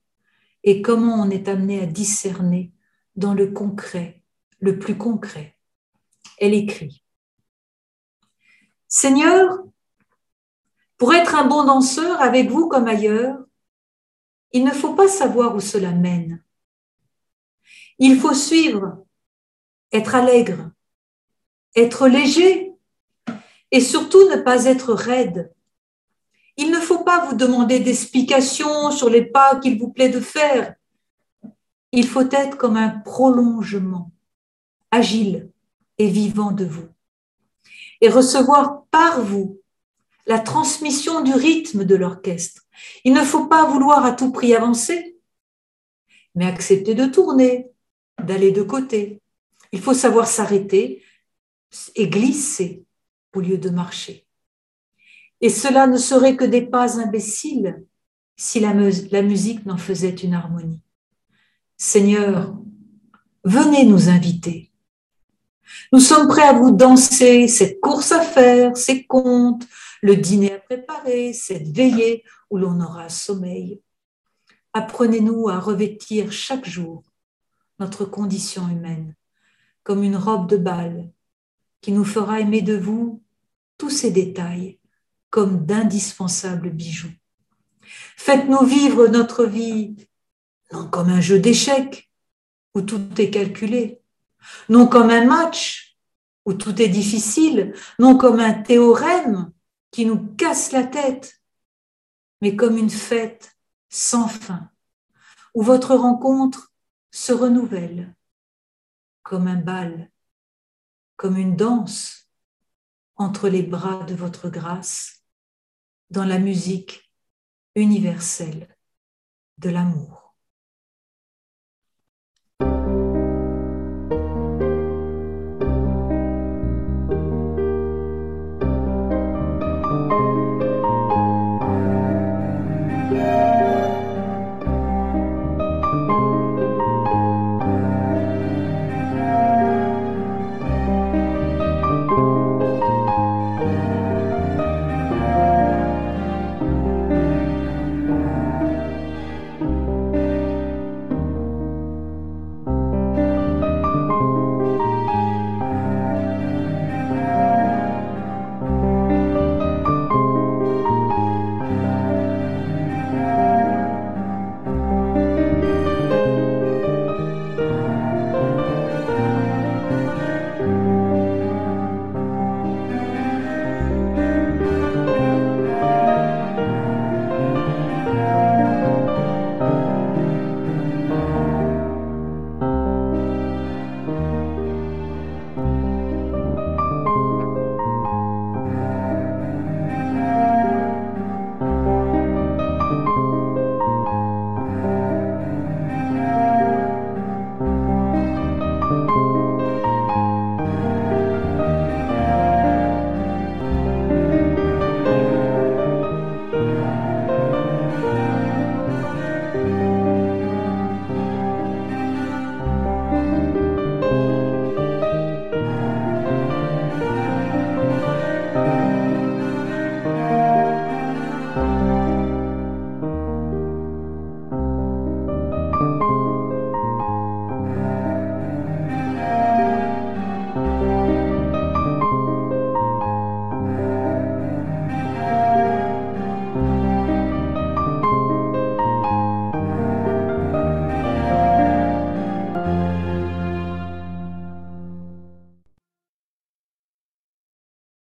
et comment on est amené à discerner dans le concret, le plus concret. Elle écrit Seigneur, pour être un bon danseur avec vous comme ailleurs, il ne faut pas savoir où cela mène. Il faut suivre, être allègre, être léger et surtout ne pas être raide. Il ne faut pas vous demander d'explications sur les pas qu'il vous plaît de faire. Il faut être comme un prolongement, agile et vivant de vous, et recevoir par vous la transmission du rythme de l'orchestre. Il ne faut pas vouloir à tout prix avancer, mais accepter de tourner, d'aller de côté. Il faut savoir s'arrêter et glisser au lieu de marcher. Et cela ne serait que des pas imbéciles si la, la musique n'en faisait une harmonie. Seigneur, venez nous inviter. Nous sommes prêts à vous danser cette course à faire, ces contes, le dîner à préparer, cette veillée où l'on aura sommeil. Apprenez-nous à revêtir chaque jour notre condition humaine comme une robe de bal qui nous fera aimer de vous tous ces détails comme d'indispensables bijoux. Faites-nous vivre notre vie non comme un jeu d'échecs où tout est calculé, non comme un match où tout est difficile, non comme un théorème qui nous casse la tête, mais comme une fête sans fin, où votre rencontre se renouvelle, comme un bal, comme une danse entre les bras de votre grâce, dans la musique universelle de l'amour.